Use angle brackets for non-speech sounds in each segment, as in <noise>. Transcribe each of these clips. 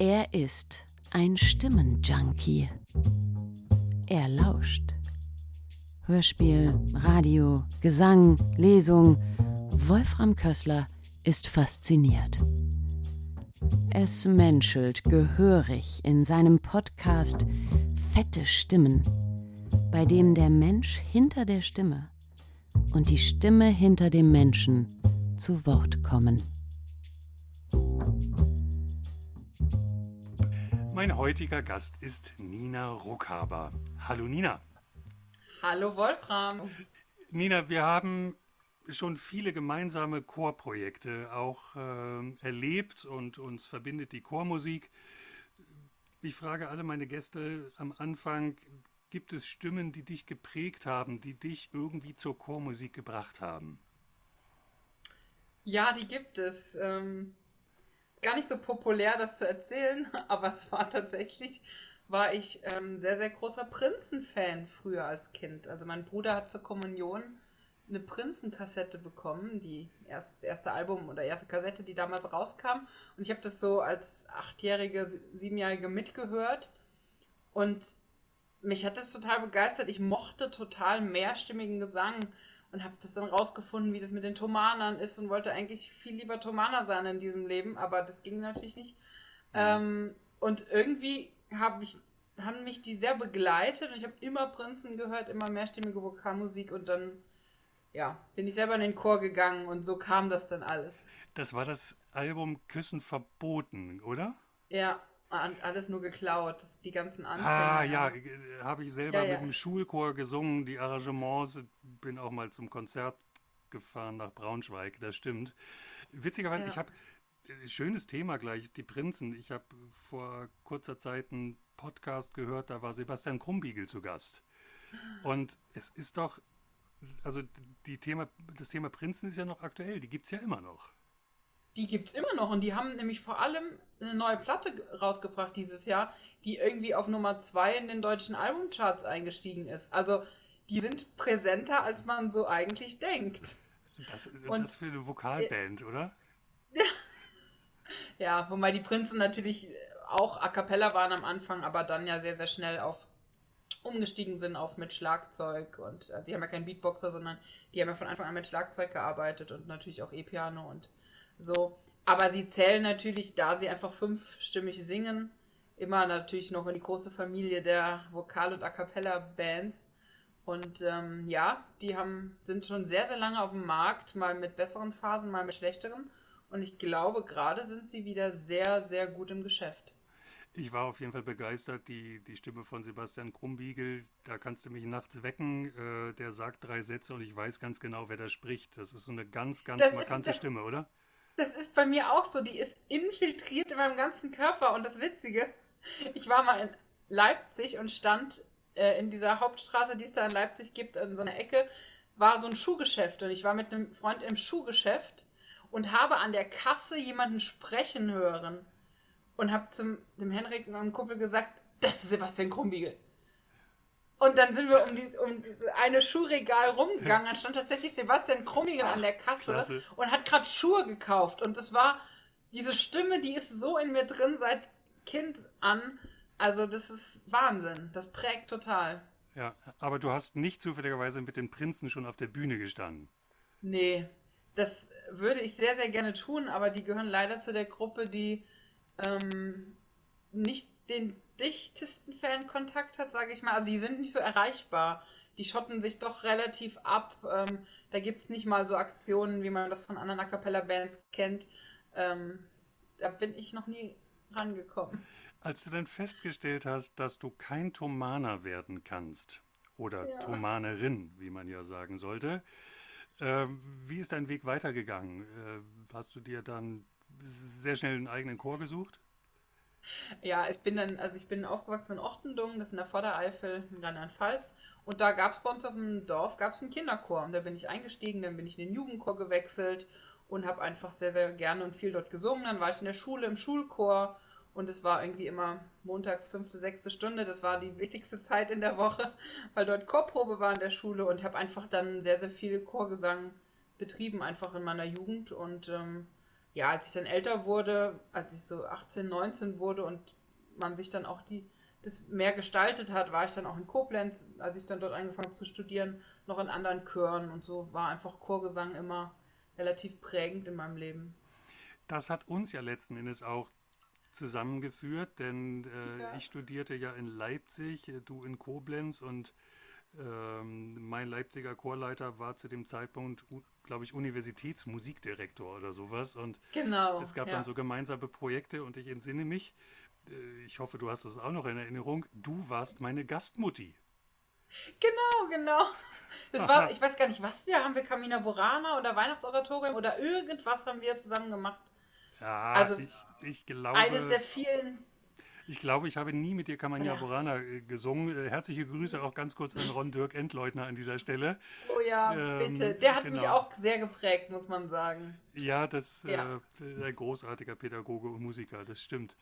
Er ist ein Stimmenjunkie. Er lauscht. Hörspiel, Radio, Gesang, Lesung. Wolfram Kössler ist fasziniert. Es menschelt gehörig in seinem Podcast Fette Stimmen, bei dem der Mensch hinter der Stimme und die Stimme hinter dem Menschen zu Wort kommen. Mein heutiger Gast ist Nina Ruckhaber. Hallo Nina. Hallo Wolfram. Nina, wir haben schon viele gemeinsame Chorprojekte auch äh, erlebt und uns verbindet die Chormusik. Ich frage alle meine Gäste am Anfang, gibt es Stimmen, die dich geprägt haben, die dich irgendwie zur Chormusik gebracht haben? Ja, die gibt es. Ähm, gar nicht so populär, das zu erzählen, <laughs> aber es war tatsächlich, war ich ähm, sehr, sehr großer Prinzen-Fan früher als Kind. Also mein Bruder hat zur Kommunion eine Prinzenkassette bekommen, die erst, das erste Album oder erste Kassette, die damals rauskam. Und ich habe das so als achtjährige, siebenjährige mitgehört. Und mich hat das total begeistert. Ich mochte total mehrstimmigen Gesang und habe das dann rausgefunden, wie das mit den Thomanern ist und wollte eigentlich viel lieber Thomaner sein in diesem Leben, aber das ging natürlich nicht. Mhm. Ähm, und irgendwie hab ich, haben mich die sehr begleitet und ich habe immer Prinzen gehört, immer mehrstimmige Vokalmusik und dann ja, bin ich selber in den Chor gegangen und so kam das dann alles. Das war das Album Küssen verboten, oder? Ja, alles nur geklaut, die ganzen Anfänge. Ah, ja, äh, habe ich selber ja, ja. mit dem Schulchor gesungen, die Arrangements. Bin auch mal zum Konzert gefahren nach Braunschweig, das stimmt. Witzigerweise, ja. ich habe, äh, schönes Thema gleich, die Prinzen. Ich habe vor kurzer Zeit einen Podcast gehört, da war Sebastian Krumbiegel zu Gast. Und es ist doch, also die Thema, das Thema Prinzen ist ja noch aktuell, die gibt es ja immer noch. Die gibt es immer noch und die haben nämlich vor allem eine neue Platte rausgebracht dieses Jahr, die irgendwie auf Nummer 2 in den deutschen Albumcharts eingestiegen ist. Also die sind präsenter, als man so eigentlich denkt. Das, und, das für eine Vokalband, äh, oder? Ja. <laughs> ja, wobei die Prinzen natürlich auch a cappella waren am Anfang, aber dann ja sehr, sehr schnell auf umgestiegen sind auf mit Schlagzeug und also sie haben ja keinen Beatboxer, sondern die haben ja von Anfang an mit Schlagzeug gearbeitet und natürlich auch E-Piano und so. Aber sie zählen natürlich, da sie einfach fünfstimmig singen, immer natürlich noch in die große Familie der Vokal- und A Cappella-Bands. Und ähm, ja, die haben, sind schon sehr, sehr lange auf dem Markt, mal mit besseren Phasen, mal mit schlechteren. Und ich glaube, gerade sind sie wieder sehr, sehr gut im Geschäft. Ich war auf jeden Fall begeistert. Die, die Stimme von Sebastian Krumbiegel, da kannst du mich nachts wecken. Äh, der sagt drei Sätze und ich weiß ganz genau, wer da spricht. Das ist so eine ganz, ganz das markante Stimme, oder? Das ist bei mir auch so. Die ist infiltriert in meinem ganzen Körper. Und das Witzige, ich war mal in Leipzig und stand äh, in dieser Hauptstraße, die es da in Leipzig gibt, in so einer Ecke, war so ein Schuhgeschäft. Und ich war mit einem Freund im Schuhgeschäft und habe an der Kasse jemanden sprechen hören. Und habe zum dem Henrik und einem Kumpel gesagt, das ist Sebastian Krumbiegel. Und dann sind wir um, die, um eine Schuhregal rumgegangen. Dann stand tatsächlich Sebastian Krummigen an der Kasse klasse. und hat gerade Schuhe gekauft. Und das war diese Stimme, die ist so in mir drin seit Kind an. Also das ist Wahnsinn. Das prägt total. Ja, aber du hast nicht zufälligerweise mit den Prinzen schon auf der Bühne gestanden. Nee, das würde ich sehr, sehr gerne tun, aber die gehören leider zu der Gruppe, die ähm, nicht den dichtesten Fankontakt hat, sage ich mal. Also sie sind nicht so erreichbar. Die schotten sich doch relativ ab. Ähm, da gibt es nicht mal so Aktionen, wie man das von anderen A Cappella-Bands kennt. Ähm, da bin ich noch nie rangekommen. Als du dann festgestellt hast, dass du kein Thomaner werden kannst, oder ja. Thomanerin, wie man ja sagen sollte, äh, wie ist dein Weg weitergegangen? Äh, hast du dir dann sehr schnell einen eigenen Chor gesucht? Ja, ich bin dann, also ich bin aufgewachsen in Ochtendung, das ist in der Vordereifel in Rheinland-Pfalz. Und da gab es bei uns auf dem Dorf gab's einen Kinderchor. Und da bin ich eingestiegen, dann bin ich in den Jugendchor gewechselt und habe einfach sehr, sehr gerne und viel dort gesungen. Dann war ich in der Schule im Schulchor und es war irgendwie immer montags fünfte, sechste Stunde. Das war die wichtigste Zeit in der Woche, weil dort Chorprobe war in der Schule und habe einfach dann sehr, sehr viel Chorgesang betrieben, einfach in meiner Jugend. Und ähm, ja, als ich dann älter wurde, als ich so 18, 19 wurde und man sich dann auch die, das mehr gestaltet hat, war ich dann auch in Koblenz, als ich dann dort angefangen habe zu studieren, noch in anderen Chören und so war einfach Chorgesang immer relativ prägend in meinem Leben. Das hat uns ja letzten Endes auch zusammengeführt, denn äh, ja. ich studierte ja in Leipzig, äh, du in Koblenz und ähm, mein Leipziger Chorleiter war zu dem Zeitpunkt, glaube ich, Universitätsmusikdirektor oder sowas. Und genau, es gab ja. dann so gemeinsame Projekte und ich entsinne mich, äh, ich hoffe, du hast es auch noch in Erinnerung, du warst meine Gastmutti. Genau, genau. Das war, <laughs> ich weiß gar nicht, was wir haben wir Camina Burana oder Weihnachtsoratorium oder irgendwas haben wir zusammen gemacht. Ja, also ich, ich glaube. Eines der vielen ich glaube, ich habe nie mit dir Kamania ja. Borana äh, gesungen. Äh, herzliche Grüße auch ganz kurz an Ron Dirk Endleutner an dieser Stelle. Oh ja, ähm, bitte. Der hat genau. mich auch sehr geprägt, muss man sagen. Ja, das ja. Äh, ein großartiger Pädagoge und Musiker, das stimmt.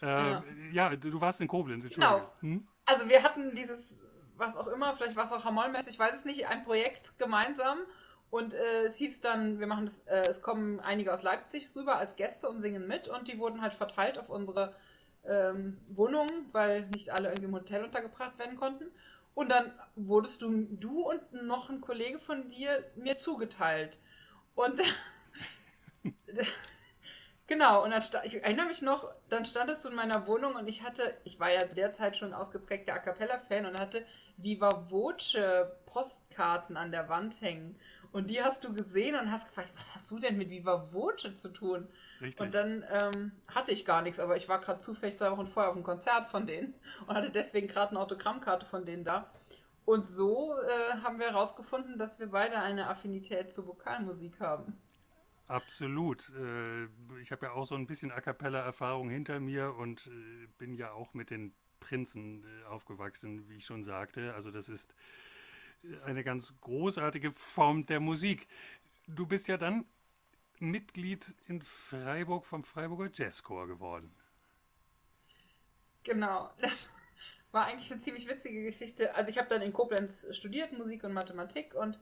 Äh, ja. ja. du warst in Koblenz, Genau. Hm? Also wir hatten dieses, was auch immer, vielleicht war es auch Hamollmesse, ich weiß es nicht, ein Projekt gemeinsam. Und äh, es hieß dann, wir machen das, äh, es kommen einige aus Leipzig rüber als Gäste und singen mit und die wurden halt verteilt auf unsere ähm, Wohnungen, weil nicht alle irgendwie im Hotel untergebracht werden konnten. Und dann wurdest du, du und noch ein Kollege von dir mir zugeteilt. Und <laughs> genau, und dann ich erinnere mich noch, dann standest du in meiner Wohnung und ich hatte, ich war ja zu der Zeit schon ausgeprägter A Cappella-Fan und hatte Viva Voce Postkarten an der Wand hängen. Und die hast du gesehen und hast gefragt, was hast du denn mit Viva Voce zu tun? Richtig. Und dann ähm, hatte ich gar nichts, aber ich war gerade zufällig zwei Wochen vorher auf einem Konzert von denen und hatte deswegen gerade eine Autogrammkarte von denen da. Und so äh, haben wir herausgefunden, dass wir beide eine Affinität zur Vokalmusik haben. Absolut. Äh, ich habe ja auch so ein bisschen A cappella-Erfahrung hinter mir und äh, bin ja auch mit den Prinzen äh, aufgewachsen, wie ich schon sagte. Also das ist eine ganz großartige Form der Musik. Du bist ja dann Mitglied in Freiburg vom Freiburger Jazzchor geworden. Genau, das war eigentlich eine ziemlich witzige Geschichte. Also ich habe dann in Koblenz studiert, Musik und Mathematik und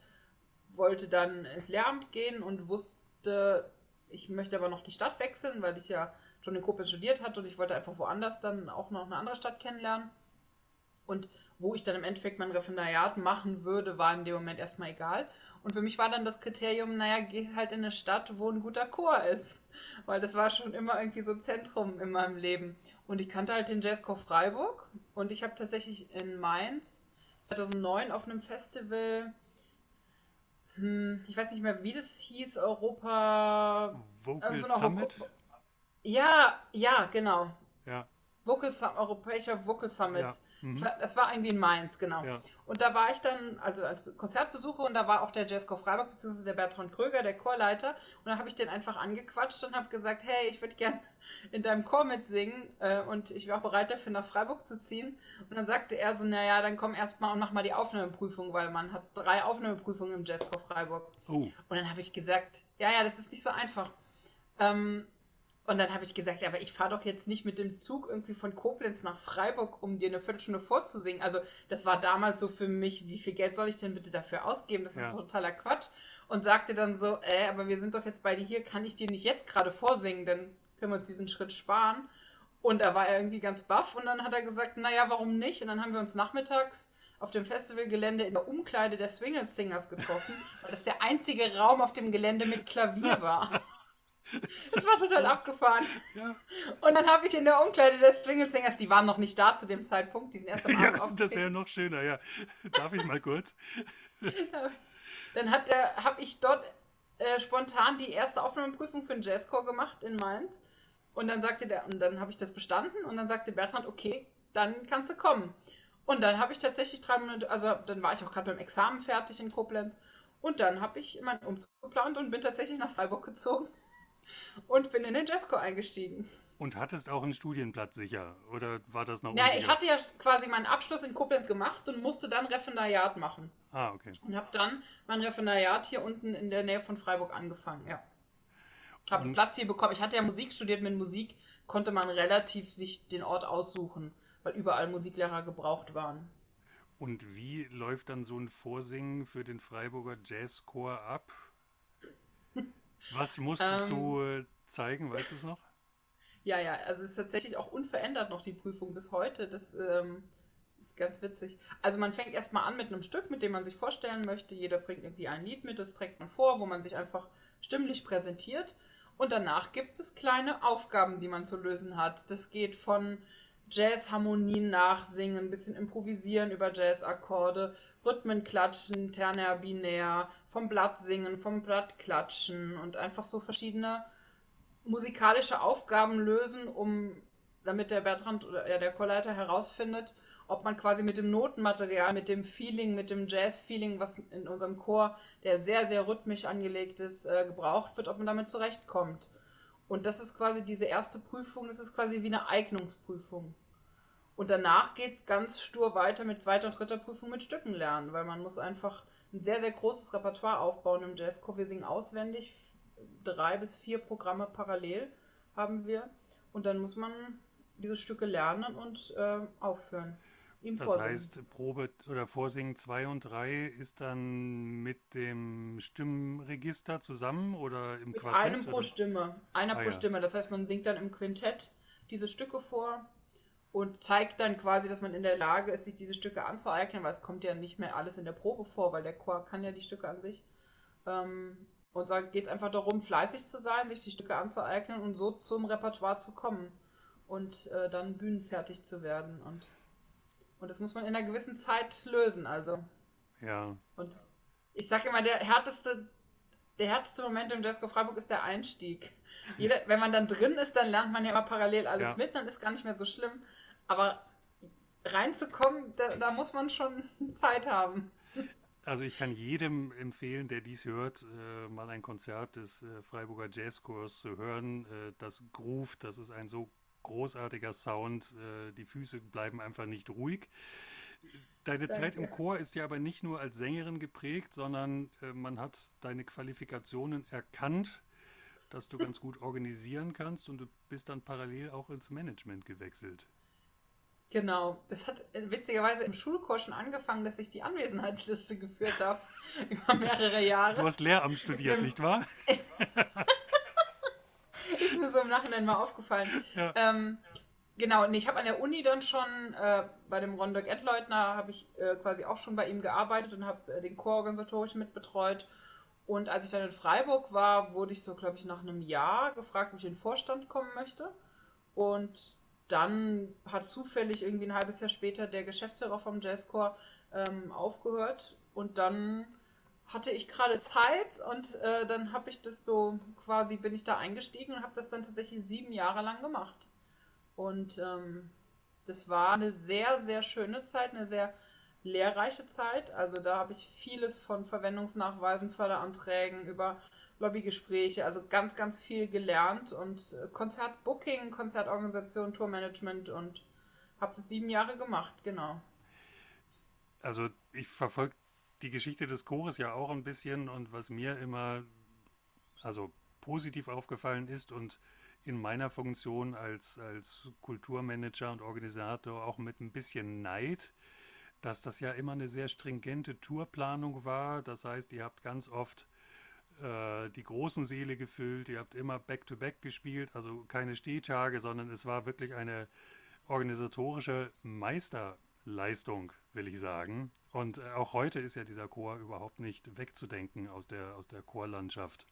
wollte dann ins Lehramt gehen und wusste, ich möchte aber noch die Stadt wechseln, weil ich ja schon in Koblenz studiert hatte und ich wollte einfach woanders dann auch noch eine andere Stadt kennenlernen. Und wo ich dann im Endeffekt mein Referendariat machen würde, war in dem Moment erstmal egal. Und für mich war dann das Kriterium, naja, geh halt in eine Stadt, wo ein guter Chor ist. Weil das war schon immer irgendwie so Zentrum in meinem Leben. Und ich kannte halt den Jazzchor Freiburg. Und ich habe tatsächlich in Mainz 2009 auf einem Festival, hm, ich weiß nicht mehr, wie das hieß, Europa... Vocal so Summit? ja, ja, genau. Ja. Vocal, Europäischer Vocal Summit. Ja Mhm. Das war irgendwie in Mainz, genau. Ja. Und da war ich dann, also als Konzertbesucher, und da war auch der Jazzchor Freiburg, beziehungsweise der Bertrand Kröger, der Chorleiter. Und dann habe ich den einfach angequatscht und habe gesagt, hey, ich würde gern in deinem Chor mitsingen äh, und ich wäre auch bereit dafür, nach Freiburg zu ziehen. Und dann sagte er so, naja, dann komm erstmal und mach mal die Aufnahmeprüfung, weil man hat drei Aufnahmeprüfungen im Jazzchor Freiburg. Oh. Und dann habe ich gesagt, ja, ja, das ist nicht so einfach. Ähm, und dann habe ich gesagt, ja, aber ich fahre doch jetzt nicht mit dem Zug irgendwie von Koblenz nach Freiburg, um dir eine Viertelstunde vorzusingen. Also das war damals so für mich, wie viel Geld soll ich denn bitte dafür ausgeben? Das ja. ist totaler Quatsch. Und sagte dann so, äh, aber wir sind doch jetzt beide hier, kann ich dir nicht jetzt gerade vorsingen, dann können wir uns diesen Schritt sparen. Und da war er irgendwie ganz baff und dann hat er gesagt, naja, warum nicht? Und dann haben wir uns nachmittags auf dem Festivalgelände in der Umkleide der Swingle Singers getroffen, <laughs> weil das der einzige Raum auf dem Gelände mit Klavier <laughs> war. Das war total abgefahren. Ja. Und dann habe ich in der Umkleide des Swinglesingers, die waren noch nicht da zu dem Zeitpunkt, die sind erst am Abend ja, Das wäre noch schöner, ja. Darf ich mal kurz? <laughs> dann habe ich dort äh, spontan die erste Aufnahmeprüfung für den Jazzchor gemacht in Mainz. Und dann sagte der, und dann habe ich das bestanden und dann sagte Bertrand, okay, dann kannst du kommen. Und dann habe ich tatsächlich drei Monate, also dann war ich auch gerade beim Examen fertig in Koblenz. Und dann habe ich meinen Umzug geplant und bin tatsächlich nach Freiburg gezogen und bin in den Jazzchor eingestiegen. Und hattest auch einen Studienplatz sicher? Oder war das noch? Ja, ich hatte ja quasi meinen Abschluss in Koblenz gemacht und musste dann Referendariat machen. Ah, okay. Und habe dann mein Referendariat hier unten in der Nähe von Freiburg angefangen, ja. Habe einen Platz hier bekommen. Ich hatte ja Musik studiert. Mit Musik konnte man relativ sich den Ort aussuchen, weil überall Musiklehrer gebraucht waren. Und wie läuft dann so ein Vorsingen für den Freiburger Jazzchor ab? Was musstest ähm, du äh, zeigen, weißt du es noch? Ja, ja, also es ist tatsächlich auch unverändert noch die Prüfung bis heute. Das ähm, ist ganz witzig. Also man fängt erstmal an mit einem Stück, mit dem man sich vorstellen möchte. Jeder bringt irgendwie ein Lied mit, das trägt man vor, wo man sich einfach stimmlich präsentiert. Und danach gibt es kleine Aufgaben, die man zu lösen hat. Das geht von Jazz-Harmonien nachsingen, ein bisschen improvisieren über Jazz-Akkorde, Rhythmen klatschen, ternär, binär, vom Blatt singen, vom Blatt klatschen und einfach so verschiedene musikalische Aufgaben lösen, um damit der Bertrand oder ja, der Chorleiter herausfindet, ob man quasi mit dem Notenmaterial, mit dem Feeling, mit dem Jazz-Feeling, was in unserem Chor, der sehr, sehr rhythmisch angelegt ist, äh, gebraucht wird, ob man damit zurechtkommt. Und das ist quasi diese erste Prüfung, das ist quasi wie eine Eignungsprüfung. Und danach geht es ganz stur weiter mit zweiter und dritter Prüfung mit Stücken lernen, weil man muss einfach ein sehr, sehr großes Repertoire aufbauen im Jazzchor. Wir singen auswendig, drei bis vier Programme parallel haben wir. Und dann muss man diese Stücke lernen und äh, aufführen. Ihm das vorsingen. heißt, Probe oder Vorsingen 2 und 3 ist dann mit dem Stimmregister zusammen oder im mit Quartett? Einem pro oder? Stimme. Einer ah, pro ja. Stimme. Das heißt, man singt dann im Quintett diese Stücke vor und zeigt dann quasi, dass man in der Lage ist, sich diese Stücke anzueignen, weil es kommt ja nicht mehr alles in der Probe vor, weil der Chor kann ja die Stücke an sich. Ähm, und da geht es einfach darum, fleißig zu sein, sich die Stücke anzueignen und so zum Repertoire zu kommen und äh, dann bühnenfertig zu werden. Und und das muss man in einer gewissen Zeit lösen, also. Ja. Und ich sage immer, der härteste, der härteste Moment im Jazzco Freiburg ist der Einstieg. Jeder, wenn man dann drin ist, dann lernt man ja immer parallel alles ja. mit, dann ist gar nicht mehr so schlimm. Aber reinzukommen, da, da muss man schon <laughs> Zeit haben. Also ich kann jedem empfehlen, der dies hört, äh, mal ein Konzert des äh, Freiburger Jazzchors zu hören. Äh, das Groove, das ist ein so großartiger Sound. Äh, die Füße bleiben einfach nicht ruhig. Deine Danke. Zeit im Chor ist ja aber nicht nur als Sängerin geprägt, sondern äh, man hat deine Qualifikationen erkannt, dass du <laughs> ganz gut organisieren kannst und du bist dann parallel auch ins Management gewechselt. Genau, das hat äh, witzigerweise im Schulchor schon angefangen, dass ich die Anwesenheitsliste geführt habe <laughs> über mehrere Jahre. Du hast Lehramt studiert, nicht wahr? <laughs> ist mir so im Nachhinein mal aufgefallen. Ja. Ähm, genau, und ich habe an der Uni dann schon äh, bei dem Rondock Edleutner habe ich äh, quasi auch schon bei ihm gearbeitet und habe äh, den Chor organisatorisch mitbetreut. Und als ich dann in Freiburg war, wurde ich so, glaube ich, nach einem Jahr gefragt, ob ich in den Vorstand kommen möchte. Und dann hat zufällig irgendwie ein halbes Jahr später der Geschäftsführer vom Jazzchor ähm, aufgehört. Und dann hatte ich gerade Zeit und äh, dann habe ich das so quasi bin ich da eingestiegen und habe das dann tatsächlich sieben Jahre lang gemacht. Und ähm, das war eine sehr, sehr schöne Zeit, eine sehr lehrreiche Zeit. Also da habe ich vieles von Verwendungsnachweisen, Förderanträgen über Lobbygespräche, also ganz, ganz viel gelernt und äh, Konzertbooking, Konzertorganisation, Tourmanagement und habe das sieben Jahre gemacht, genau. Also ich verfolge die Geschichte des Chores ja auch ein bisschen und was mir immer also positiv aufgefallen ist und in meiner Funktion als, als Kulturmanager und Organisator auch mit ein bisschen Neid, dass das ja immer eine sehr stringente Tourplanung war. Das heißt, ihr habt ganz oft äh, die großen Seele gefüllt, ihr habt immer Back-to-Back -back gespielt, also keine Stehtage, sondern es war wirklich eine organisatorische Meister. Leistung, will ich sagen. Und äh, auch heute ist ja dieser Chor überhaupt nicht wegzudenken aus der, aus der Chorlandschaft.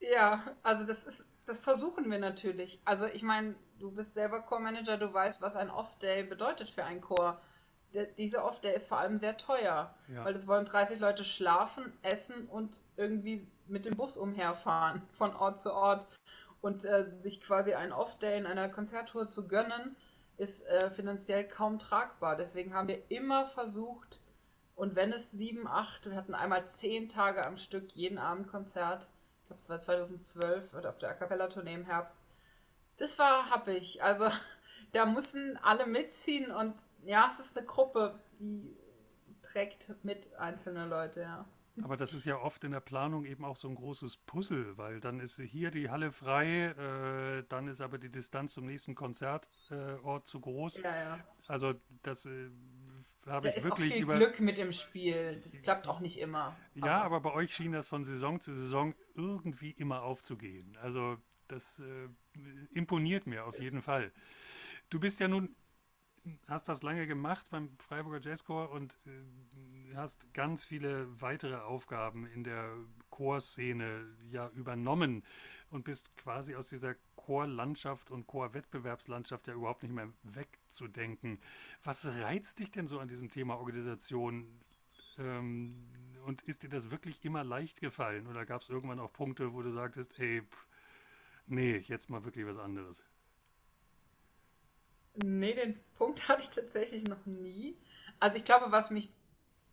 Ja, also das ist, das versuchen wir natürlich. Also ich meine, du bist selber Chormanager, du weißt, was ein Off-Day bedeutet für einen Chor. Der, dieser Off-Day ist vor allem sehr teuer, ja. weil es wollen 30 Leute schlafen, essen und irgendwie mit dem Bus umherfahren <laughs> von Ort zu Ort. Und äh, sich quasi einen Off-Day in einer Konzerttour zu gönnen, ist äh, finanziell kaum tragbar. Deswegen haben wir immer versucht, und wenn es sieben, acht, wir hatten einmal zehn Tage am Stück, jeden Abend Konzert, ich glaube es war 2012 oder auf der A Cappella-Tournee im Herbst. Das war happig. Also <laughs> da müssen alle mitziehen und ja, es ist eine Gruppe, die trägt mit einzelne Leute, ja. Aber das ist ja oft in der Planung eben auch so ein großes Puzzle, weil dann ist hier die Halle frei, äh, dann ist aber die Distanz zum nächsten Konzertort äh, zu groß. Ja, ja. Also das äh, habe ich wirklich über Glück mit im Spiel. Das klappt auch nicht immer. Ja, aber, aber bei euch schien das von Saison zu Saison irgendwie immer aufzugehen. Also das äh, imponiert mir auf jeden Fall. Du bist ja nun hast das lange gemacht beim Freiburger Jazzchor und äh, hast ganz viele weitere Aufgaben in der Chorszene ja übernommen und bist quasi aus dieser Chorlandschaft und Chorwettbewerbslandschaft ja überhaupt nicht mehr wegzudenken. Was reizt dich denn so an diesem Thema Organisation? Ähm, und ist dir das wirklich immer leicht gefallen? Oder gab es irgendwann auch Punkte, wo du sagtest, ey, pff, nee, jetzt mal wirklich was anderes? Nee, den Punkt <laughs> hatte ich tatsächlich noch nie. Also ich glaube, was mich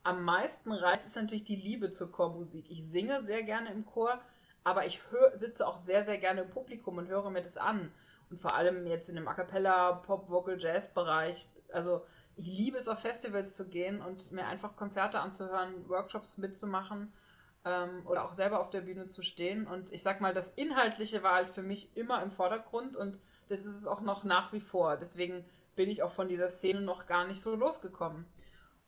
am meisten reizt, ist natürlich die Liebe zur Chormusik. Ich singe sehr gerne im Chor, aber ich hör, sitze auch sehr, sehr gerne im Publikum und höre mir das an. Und vor allem jetzt in dem A cappella, Pop, Vocal, Jazz-Bereich. Also ich liebe es, auf Festivals zu gehen und mir einfach Konzerte anzuhören, Workshops mitzumachen ähm, oder auch selber auf der Bühne zu stehen. Und ich sag mal, das Inhaltliche war halt für mich immer im Vordergrund und das ist es auch noch nach wie vor. Deswegen bin ich auch von dieser Szene noch gar nicht so losgekommen.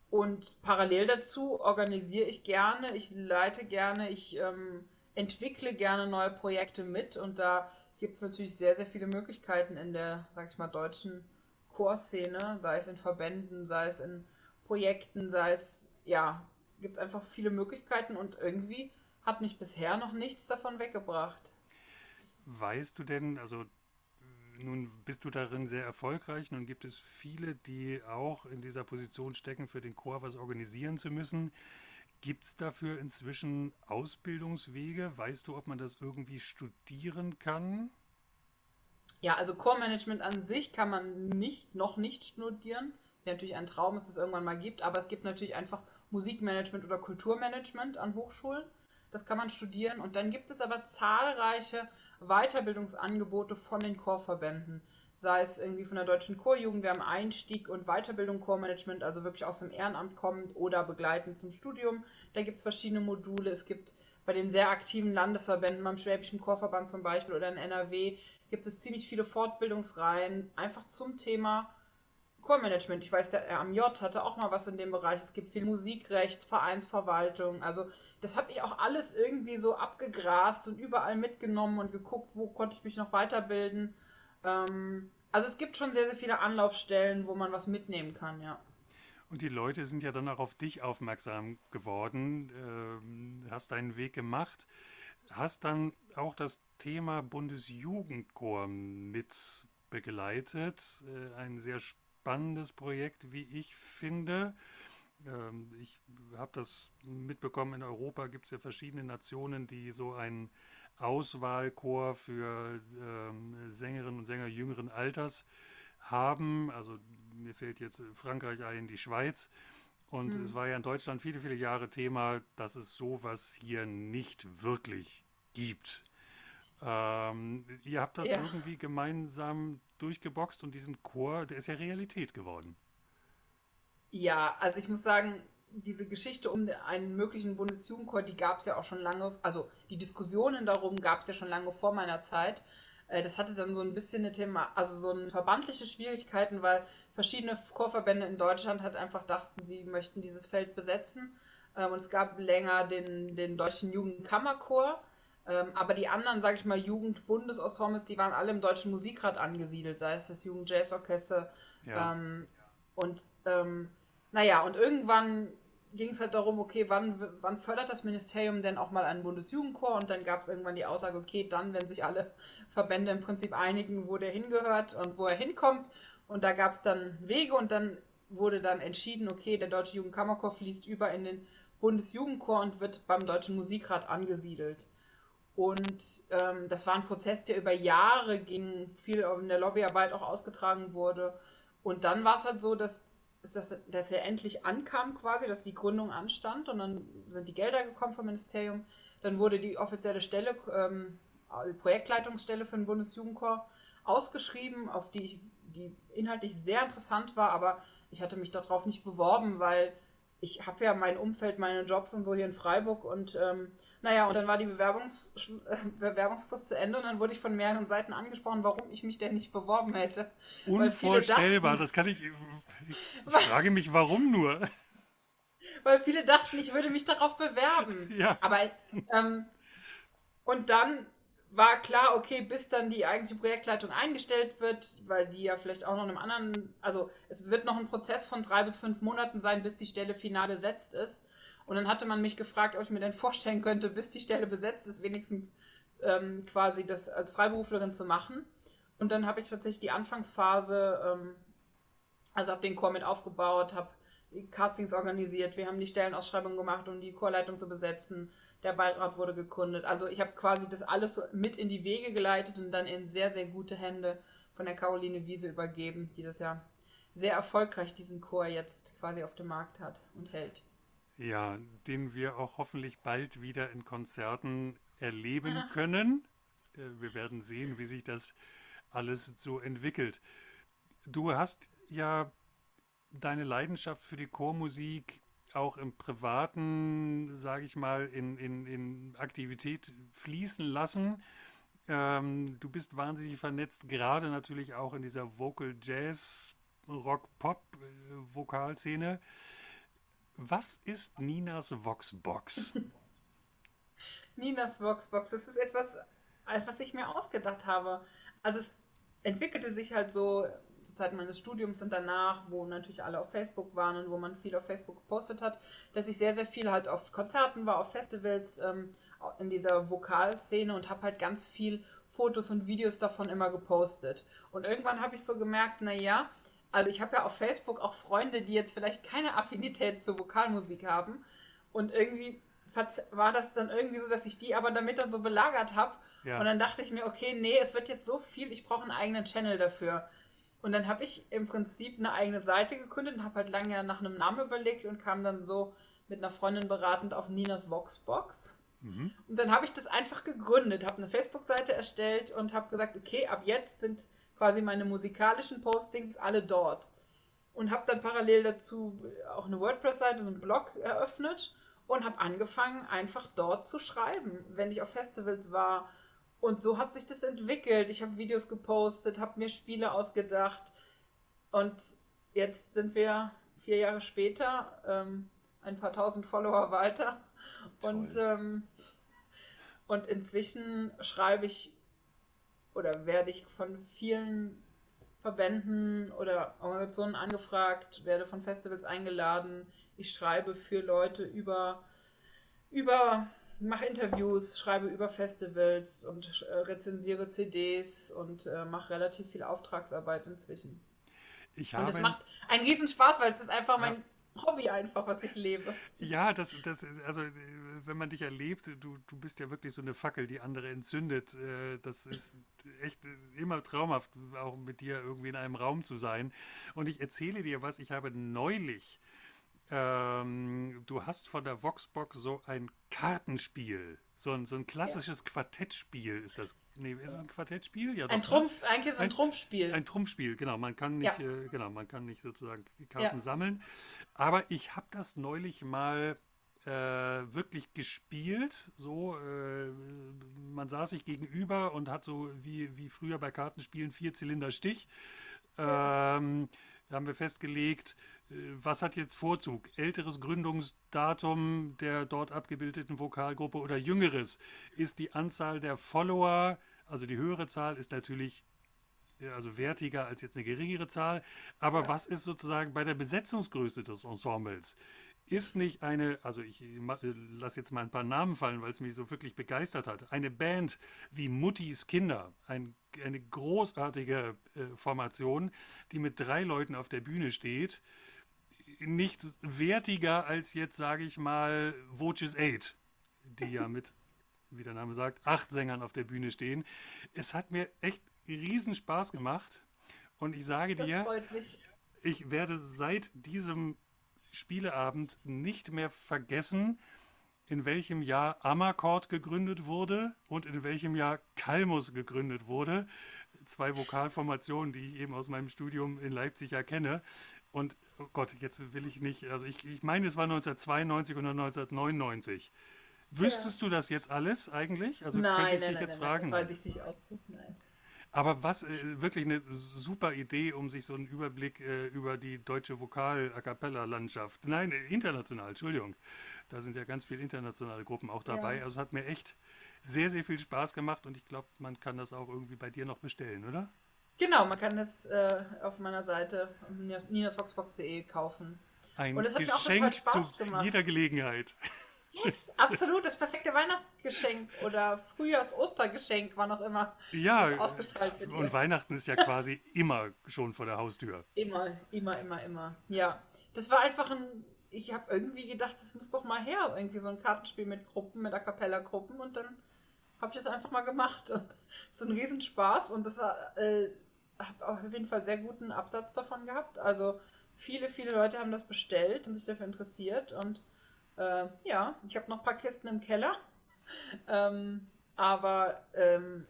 Und parallel dazu organisiere ich gerne, ich leite gerne, ich ähm, entwickle gerne neue Projekte mit und da gibt es natürlich sehr, sehr viele Möglichkeiten in der, sag ich mal, deutschen Chorszene, sei es in Verbänden, sei es in Projekten, sei es, ja, gibt es einfach viele Möglichkeiten und irgendwie hat mich bisher noch nichts davon weggebracht. Weißt du denn, also nun bist du darin sehr erfolgreich. Nun gibt es viele, die auch in dieser Position stecken, für den Chor was organisieren zu müssen. Gibt es dafür inzwischen Ausbildungswege? Weißt du, ob man das irgendwie studieren kann? Ja, also Chormanagement an sich kann man nicht, noch nicht studieren. Wäre natürlich ein Traum, dass es irgendwann mal gibt, aber es gibt natürlich einfach Musikmanagement oder Kulturmanagement an Hochschulen. Das kann man studieren. Und dann gibt es aber zahlreiche Weiterbildungsangebote von den Chorverbänden. Sei es irgendwie von der Deutschen Chorjugend, wir haben Einstieg und Weiterbildung Chormanagement, also wirklich aus dem Ehrenamt kommend oder begleitend zum Studium. Da gibt es verschiedene Module. Es gibt bei den sehr aktiven Landesverbänden, beim Schwäbischen Chorverband zum Beispiel oder in NRW, gibt es ziemlich viele Fortbildungsreihen einfach zum Thema Chormanagement. Ich weiß, der RMJ hatte auch mal was in dem Bereich. Es gibt viel Musikrecht, Vereinsverwaltung. Also das habe ich auch alles irgendwie so abgegrast und überall mitgenommen und geguckt, wo konnte ich mich noch weiterbilden. Ähm, also es gibt schon sehr, sehr viele Anlaufstellen, wo man was mitnehmen kann, ja. Und die Leute sind ja dann auch auf dich aufmerksam geworden, ähm, hast deinen Weg gemacht, hast dann auch das Thema Bundesjugendchor mit begleitet. Äh, ein sehr spannendes Projekt, wie ich finde. Ähm, ich habe das mitbekommen, in Europa gibt es ja verschiedene Nationen, die so einen Auswahlchor für ähm, Sängerinnen und Sänger jüngeren Alters haben. Also mir fällt jetzt Frankreich ein, die Schweiz. Und mhm. es war ja in Deutschland viele, viele Jahre Thema, dass es sowas hier nicht wirklich gibt. Ähm, ihr habt das ja. irgendwie gemeinsam durchgeboxt und diesen Chor, der ist ja Realität geworden. Ja, also ich muss sagen, diese Geschichte um einen möglichen Bundesjugendchor, die gab es ja auch schon lange, also die Diskussionen darum gab es ja schon lange vor meiner Zeit. Äh, das hatte dann so ein bisschen eine Thema, also so ein verbandliche Schwierigkeiten, weil verschiedene Chorverbände in Deutschland halt einfach dachten, sie möchten dieses Feld besetzen. Ähm, und es gab länger den, den Deutschen Jugendkammerchor, aber die anderen, sage ich mal, Jugendbundesensembles, die waren alle im Deutschen Musikrat angesiedelt, sei es das Jugendjazzorchester. Ja. Ähm, und ähm, naja, und irgendwann ging es halt darum, okay, wann, wann fördert das Ministerium denn auch mal einen Bundesjugendchor? Und dann gab es irgendwann die Aussage, okay, dann, wenn sich alle Verbände im Prinzip einigen, wo der hingehört und wo er hinkommt. Und da gab es dann Wege und dann wurde dann entschieden, okay, der Deutsche Jugendkammerchor fließt über in den Bundesjugendchor und wird beim Deutschen Musikrat angesiedelt. Und ähm, das war ein Prozess, der über Jahre ging, viel in der Lobbyarbeit auch ausgetragen wurde. Und dann war es halt so, dass, dass, dass er endlich ankam quasi, dass die Gründung anstand und dann sind die Gelder gekommen vom Ministerium. Dann wurde die offizielle Stelle, ähm, die Projektleitungsstelle für den Bundesjugendchor ausgeschrieben, auf die, die inhaltlich sehr interessant war, aber ich hatte mich darauf nicht beworben, weil ich habe ja mein Umfeld, meine Jobs und so hier in Freiburg und ähm, Naja, und dann war die Bewerbungs äh, Bewerbungsfrist zu Ende und dann wurde ich von mehreren Seiten angesprochen, warum ich mich denn nicht beworben hätte. Unvorstellbar, dachten, das kann ich. Ich <laughs> frage mich, warum nur. Weil viele dachten, ich würde mich darauf bewerben. <laughs> Ja. Aber, ähm, und dann war klar, okay, bis dann die eigentliche Projektleitung eingestellt wird, weil die ja vielleicht auch noch einem anderen, also es wird noch ein Prozess von drei bis fünf Monaten sein, bis die Stelle final besetzt ist. Und dann hatte man mich gefragt, ob ich mir denn vorstellen könnte, bis die Stelle besetzt ist, wenigstens ähm, quasi das als Freiberuflerin zu machen. Und dann habe ich tatsächlich die Anfangsphase, ähm, also habe den Chor mit aufgebaut, habe Castings organisiert, wir haben die Stellenausschreibung gemacht, um die Chorleitung zu besetzen. Der Beirat wurde gekundet. Also ich habe quasi das alles mit in die Wege geleitet und dann in sehr, sehr gute Hände von der Caroline Wiese übergeben, die das ja sehr erfolgreich diesen Chor jetzt quasi auf dem Markt hat und hält. Ja, den wir auch hoffentlich bald wieder in Konzerten erleben <laughs> können. Äh, wir werden sehen, wie sich das alles so entwickelt. Du hast ja deine Leidenschaft für die Chormusik auch im Privaten, sage ich mal, in, in, in Aktivität fließen lassen. Ähm, du bist wahnsinnig vernetzt, gerade natürlich auch in dieser Vocal Jazz, Rock, Pop, äh, Vokalszene. Was ist Ninas Voxbox? <laughs> Ninas Voxbox, das ist etwas, was ich mir ausgedacht habe. Also es entwickelte sich halt so zur Zeit meines Studiums und danach, wo natürlich alle auf Facebook waren und wo man viel auf Facebook gepostet hat, dass ich sehr, sehr viel halt auf Konzerten war, auf Festivals, ähm, in dieser Vokalszene und habe halt ganz viel Fotos und Videos davon immer gepostet. Und irgendwann habe ich so gemerkt, naja, also ich habe ja auf Facebook auch Freunde, die jetzt vielleicht keine Affinität zur Vokalmusik haben. Und irgendwie war das dann irgendwie so, dass ich die aber damit dann so belagert habe. Ja. Und dann dachte ich mir, okay, nee, es wird jetzt so viel, ich brauche einen eigenen Channel dafür. Und dann habe ich im Prinzip eine eigene Seite gegründet und habe halt lange nach einem Namen überlegt und kam dann so mit einer Freundin beratend auf Ninas Voxbox. Mhm. Und dann habe ich das einfach gegründet, habe eine Facebook-Seite erstellt und habe gesagt, okay, ab jetzt sind quasi meine musikalischen Postings alle dort. Und habe dann parallel dazu auch eine WordPress-Seite, so einen Blog eröffnet und habe angefangen, einfach dort zu schreiben, wenn ich auf Festivals war. Und so hat sich das entwickelt. Ich habe Videos gepostet, habe mir Spiele ausgedacht. Und jetzt sind wir vier Jahre später, ähm, ein paar tausend Follower weiter. Und, ähm, und inzwischen schreibe ich oder werde ich von vielen Verbänden oder Organisationen angefragt, werde von Festivals eingeladen. Ich schreibe für Leute über, über mache Interviews, schreibe über Festivals und äh, rezensiere CDs und äh, mache relativ viel Auftragsarbeit inzwischen. Ich und es macht einen riesen Spaß, weil es ist einfach ja. mein Hobby einfach, was ich lebe. Ja, das, das, also wenn man dich erlebt, du, du bist ja wirklich so eine Fackel, die andere entzündet. Äh, das ist echt immer traumhaft, auch mit dir irgendwie in einem Raum zu sein. Und ich erzähle dir was, ich habe neulich, ähm, du hast von der Voxbox so ein Kartenspiel, so ein, so ein klassisches ja. Quartettspiel ist das. Nee, ist es ein Quartettspiel? Ja, ein doch, ne? Trumpf, eigentlich ist es ein, ein, Trumpfspiel. Ein Trumpfspiel, genau. Man kann nicht, ja. äh, genau, man kann nicht sozusagen Karten ja. sammeln. Aber ich habe das neulich mal äh, wirklich gespielt. So, äh, man saß sich gegenüber und hat so wie, wie früher bei Kartenspielen vier Zylinder Stich. Ähm, haben wir festgelegt, was hat jetzt Vorzug? Älteres Gründungsdatum der dort abgebildeten Vokalgruppe oder jüngeres? Ist die Anzahl der Follower, also die höhere Zahl ist natürlich äh, also wertiger als jetzt eine geringere Zahl. Aber ja. was ist sozusagen bei der Besetzungsgröße des Ensembles? Ist nicht eine, also ich äh, lasse jetzt mal ein paar Namen fallen, weil es mich so wirklich begeistert hat, eine Band wie Muttis Kinder, ein, eine großartige äh, Formation, die mit drei Leuten auf der Bühne steht, nicht wertiger als jetzt, sage ich mal, Voces 8, die ja mit, <laughs> wie der Name sagt, acht Sängern auf der Bühne stehen. Es hat mir echt riesen Spaß gemacht und ich sage dir, ich werde seit diesem Spieleabend nicht mehr vergessen, in welchem Jahr Amakord gegründet wurde und in welchem Jahr Kalmus gegründet wurde. Zwei Vokalformationen, die ich eben aus meinem Studium in Leipzig erkenne. Und oh Gott, jetzt will ich nicht, also ich, ich meine, es war 1992 oder 1999. Wüsstest ja. du das jetzt alles eigentlich? Also nein, könnte ich nein, dich nein, jetzt nein, fragen? Nein, ich nicht ausrufen, nein. Aber was äh, wirklich eine super Idee, um sich so einen Überblick äh, über die deutsche Vokal-A Cappella-Landschaft, nein, international, Entschuldigung, da sind ja ganz viele internationale Gruppen auch dabei. Ja. Also es hat mir echt sehr, sehr viel Spaß gemacht und ich glaube, man kann das auch irgendwie bei dir noch bestellen, oder? Genau, man kann das äh, auf meiner Seite ninasfoxbox.de kaufen. Ein und es hat Geschenk mir auch total Spaß zu gemacht. jeder Gelegenheit. Yes, absolut, das perfekte Weihnachtsgeschenk oder Frühjahrs-Ostergeschenk, wann auch immer ja, ausgestrahlt wird. Und Weihnachten ist ja <laughs> quasi immer schon vor der Haustür. Immer, immer, immer, immer. Ja, das war einfach ein. Ich habe irgendwie gedacht, es muss doch mal her, irgendwie so ein Kartenspiel mit Gruppen, mit A Cappella-Gruppen und dann habe ich das einfach mal gemacht. <laughs> Und es ist ein Riesenspaß und das äh, habe auf jeden Fall sehr guten Absatz davon gehabt. Also viele, viele Leute haben das bestellt und sich dafür interessiert und äh, ja, ich habe noch ein paar Kisten im Keller. <laughs> Ähm, aber ähm,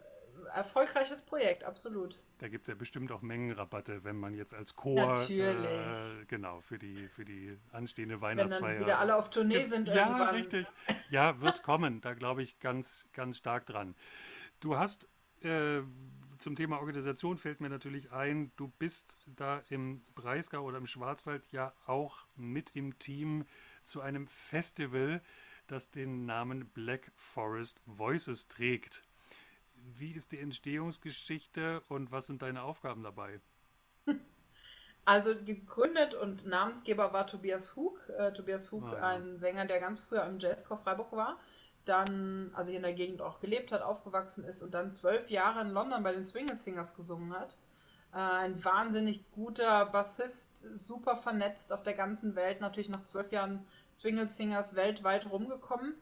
erfolgreiches Projekt, absolut. Da gibt es ja bestimmt auch Mengenrabatte, wenn man jetzt als Chor äh, genau für die für die anstehende Weihnachtsfeier. Wenn dann wieder alle auf Tournee sind ja, irgendwann. richtig. Ja, wird kommen. Da glaube ich ganz ganz stark dran. Du hast äh, zum Thema Organisation fällt mir natürlich ein, du bist da im Breisgau oder im Schwarzwald ja auch mit im Team zu einem Festival, das den Namen Black Forest Voices trägt. Wie ist die Entstehungsgeschichte und was sind deine Aufgaben dabei? <laughs> Also gegründet und Namensgeber war Tobias Hug. Äh, Tobias Hug, ah, ja. ein Sänger, der ganz früher im Jazzchor Freiburg war, dann, also hier in der Gegend auch gelebt hat, aufgewachsen ist und dann zwölf Jahre in London bei den Swingle Singers gesungen hat. Äh, ein wahnsinnig guter Bassist, super vernetzt auf der ganzen Welt, natürlich nach zwölf Jahren Swingle Singers weltweit rumgekommen.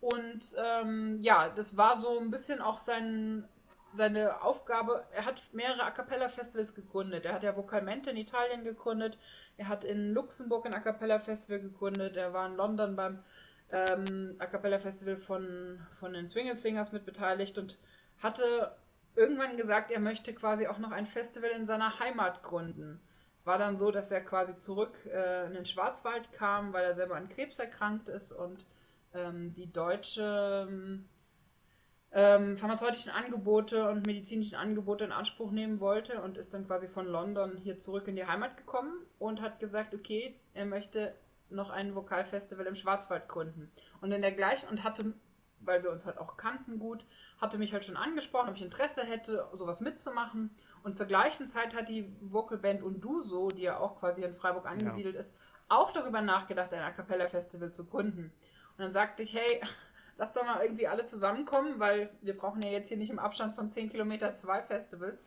Und ähm, ja, das war so ein bisschen auch sein, seine Aufgabe. Er hat mehrere A Cappella Festivals gegründet. Er hat ja Vocalmente in Italien gegründet. Er hat in Luxemburg ein A Cappella Festival gegründet. Er war in London beim ähm, A Cappella Festival von, von den Swingle Singers mit beteiligt und hatte irgendwann gesagt, er möchte quasi auch noch ein Festival in seiner Heimat gründen. Es war dann so, dass er quasi zurück äh, in den Schwarzwald kam, weil er selber an Krebs erkrankt ist und ähm, die deutsche ähm, pharmazeutischen Angebote und medizinischen Angebote in Anspruch nehmen wollte und ist dann quasi von London hier zurück in die Heimat gekommen und hat gesagt, okay, er möchte noch ein Vokalfestival im Schwarzwald gründen. Und in der gleichen und hatte, weil wir uns halt auch kannten gut, hatte mich halt schon angesprochen, ob ich Interesse hätte, sowas mitzumachen. Und zur gleichen Zeit hat die Vocalband Unduso, die ja auch quasi in Freiburg angesiedelt ja. ist, auch darüber nachgedacht, ein A Cappella Festival zu gründen. Und dann sagte ich, hey, <laughs> lass doch mal irgendwie alle zusammenkommen, weil wir brauchen ja jetzt hier nicht im Abstand von 10 Kilometer zwei Festivals.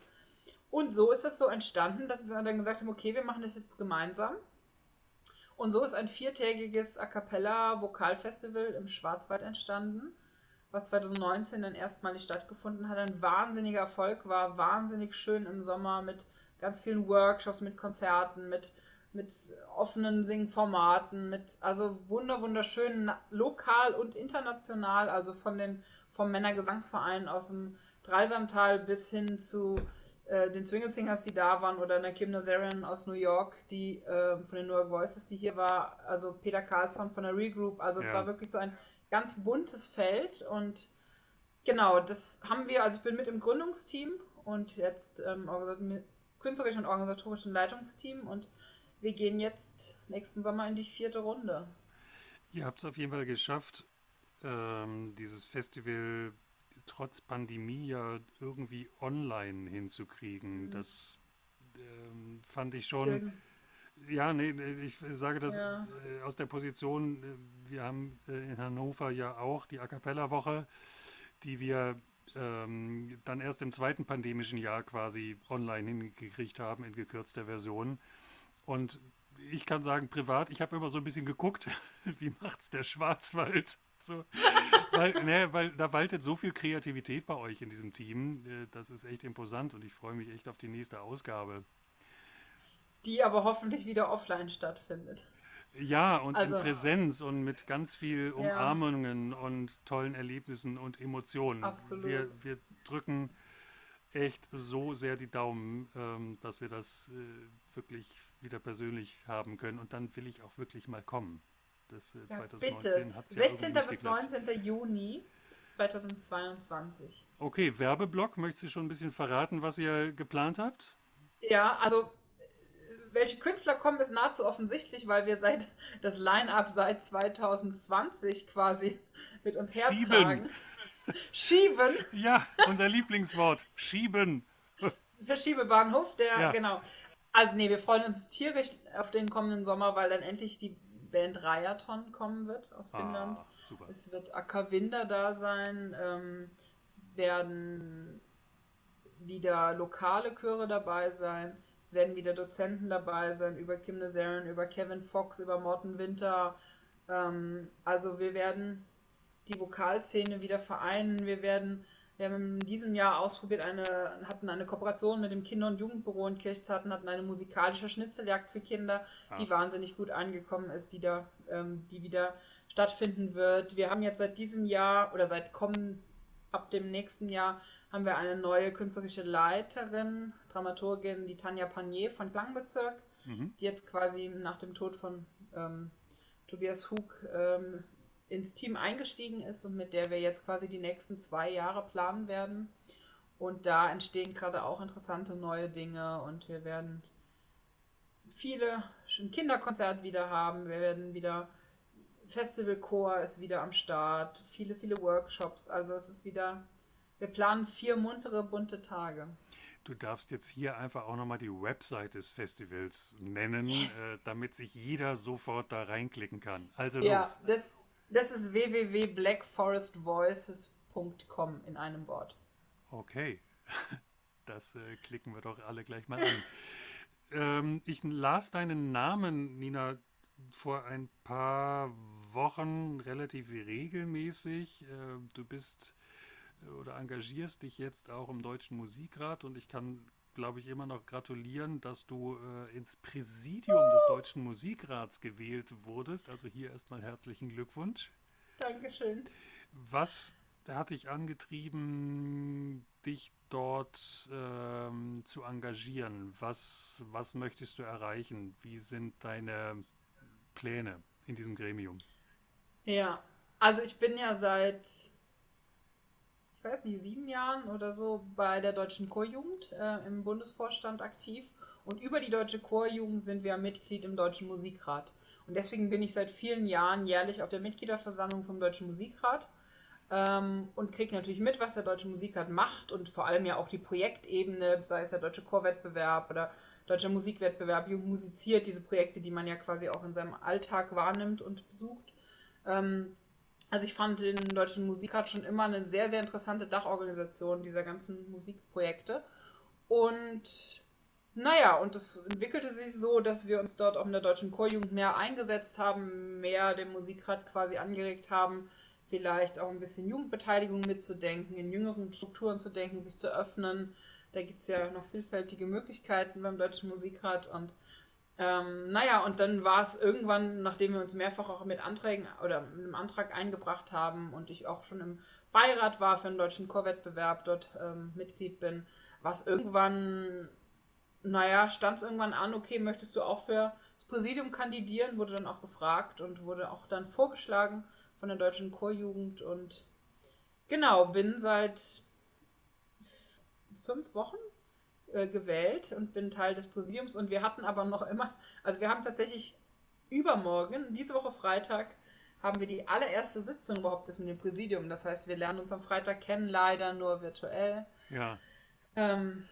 Und so ist es so entstanden, dass wir dann gesagt haben, okay, wir machen das jetzt gemeinsam. Und so ist ein viertägiges A Cappella Vokalfestival im Schwarzwald entstanden was 2019 dann erstmalig stattgefunden hat, ein wahnsinniger Erfolg war, wahnsinnig schön im Sommer mit ganz vielen Workshops, mit Konzerten, mit, mit offenen Singformaten, mit also wunder wunderschönen lokal und international, also von den vom Männergesangsverein aus dem Dreisamtal bis hin zu äh, den Swingle Singers, die da waren, oder Nakim Nazarian aus New York, die äh, von den New York Voices, die hier war, also Peter Carlsson von der Regroup, also ja. es war wirklich so ein ganz buntes Feld und genau, das haben wir, also ich bin mit im Gründungsteam und jetzt ähm, künstlerischen und organisatorischen Leitungsteam und wir gehen jetzt nächsten Sommer in die vierte Runde. Ihr habt es auf jeden Fall geschafft, ähm, dieses Festival trotz Pandemie ja irgendwie online hinzukriegen. Mhm. Das ähm, fand ich schon. Schön ja, nee, ich sage das ja. Äh, aus der Position, äh, wir haben äh, in Hannover ja auch die A Cappella-Woche, die wir ähm, dann erst im zweiten pandemischen Jahr quasi online hingekriegt haben in gekürzter Version. Und ich kann sagen, privat, ich habe immer so ein bisschen geguckt, <laughs> wie macht's der Schwarzwald? So, weil, ne, weil da waltet so viel Kreativität bei euch in diesem Team. Das ist echt imposant und ich freue mich echt auf die nächste Ausgabe die aber hoffentlich wieder offline stattfindet. Ja, und also, in Präsenz und mit ganz viel Umarmungen ja. und tollen Erlebnissen und Emotionen. Absolut. Wir, wir drücken echt so sehr die Daumen, ähm, dass wir das äh, wirklich wieder persönlich haben können. Und dann will ich auch wirklich mal kommen. Das äh, 2019 ja, hat ja 16. bis geklappt. 19. Juni 2022. Okay, Werbeblock, möchtest du schon ein bisschen verraten, was ihr geplant habt? Ja, also welche Künstler kommen, ist nahezu offensichtlich, weil wir seit das Line-Up seit 2020 quasi mit uns hertragen. Schieben. Schieben. <laughs> Ja, unser Lieblingswort. Schieben. Verschiebebahnhof, der, ja. genau. Also nee, wir freuen uns tierisch auf den kommenden Sommer, weil dann endlich die Band Rayaton kommen wird aus ah, Finnland. Ah, super. Es wird Akavinda da sein. Ähm, es werden wieder lokale Chöre dabei sein. Es werden wieder Dozenten dabei sein über Kim Nazarian, über Kevin Fox, über Morten Winter. Ähm, also wir werden die Vokalszene wieder vereinen. Wir werden, wir haben in diesem Jahr ausprobiert, eine, hatten eine Kooperation mit dem Kinder- und Jugendbüro in Kirchzarten, hatten eine musikalische Schnitzeljagd für Kinder, Ach. die wahnsinnig gut angekommen ist, die da, ähm, die wieder stattfinden wird. Wir haben jetzt seit diesem Jahr oder seit kommen ab dem nächsten Jahr haben wir eine neue künstlerische Leiterin, Dramaturgin, die Tanja Panier von Klangbezirk, mhm. die jetzt quasi nach dem Tod von ähm, Tobias Hug ähm, ins Team eingestiegen ist und mit der wir jetzt quasi die nächsten zwei Jahre planen werden. Und da entstehen gerade auch interessante neue Dinge und wir werden viele ein Kinderkonzert wieder haben. Wir werden wieder Festivalchor ist wieder am Start, viele, viele Workshops. Also es ist wieder wir planen vier muntere, bunte Tage. Du darfst jetzt hier einfach auch nochmal die Website des Festivals nennen, yes. äh, damit sich jeder sofort da reinklicken kann. Also ja, los. Das, das ist www.blackforestvoices.com in einem Wort. Okay, <laughs> das äh, klicken wir doch alle gleich mal an. <laughs> ähm, ich las deinen Namen, Nina, vor ein paar Wochen relativ regelmäßig. Äh, du bist oder engagierst dich jetzt auch im Deutschen Musikrat und ich kann, glaube ich, immer noch gratulieren, dass du äh, ins Präsidium des Deutschen Musikrats gewählt wurdest. Also hier erstmal herzlichen Glückwunsch. Dankeschön. Was hat dich angetrieben, dich dort ähm, zu engagieren? Was, was möchtest du erreichen? Wie sind deine Pläne in diesem Gremium? Ja, also ich bin ja seit ich weiß nicht, sieben Jahren oder so bei der Deutschen Chorjugend äh, im Bundesvorstand aktiv. Und über die Deutsche Chorjugend sind wir Mitglied im Deutschen Musikrat. Und deswegen bin ich seit vielen Jahren jährlich auf der Mitgliederversammlung vom Deutschen Musikrat ähm, und kriege natürlich mit, was der Deutsche Musikrat macht und vor allem ja auch die Projektebene, sei es der Deutsche Chorwettbewerb oder Deutscher Musikwettbewerb, Jugend musiziert, diese Projekte, die man ja quasi auch in seinem Alltag wahrnimmt und besucht. Ähm, also ich fand den Deutschen Musikrat schon immer eine sehr, sehr interessante Dachorganisation dieser ganzen Musikprojekte. Und naja, und es entwickelte sich so, dass wir uns dort auch in der Deutschen Chorjugend mehr eingesetzt haben, mehr dem Musikrat quasi angeregt haben, vielleicht auch ein bisschen Jugendbeteiligung mitzudenken, in jüngeren Strukturen zu denken, sich zu öffnen. Da gibt es ja noch vielfältige Möglichkeiten beim Deutschen Musikrat und ähm, naja, und dann war es irgendwann, nachdem wir uns mehrfach auch mit Anträgen oder mit einem Antrag eingebracht haben und ich auch schon im Beirat war für einen deutschen Chorwettbewerb, dort ähm, Mitglied bin, war es irgendwann, naja, stand es irgendwann an, okay, möchtest du auch für das Präsidium kandidieren, wurde dann auch gefragt und wurde auch dann vorgeschlagen von der deutschen Chorjugend und genau, bin seit fünf Wochen äh, gewählt und bin Teil des Präsidiums. Und wir hatten aber noch immer, also wir haben tatsächlich übermorgen, diese Woche Freitag, haben wir die allererste Sitzung überhaupt des mit dem Präsidium. Das heißt, wir lernen uns am Freitag kennen, leider nur virtuell. Ja. Ähm,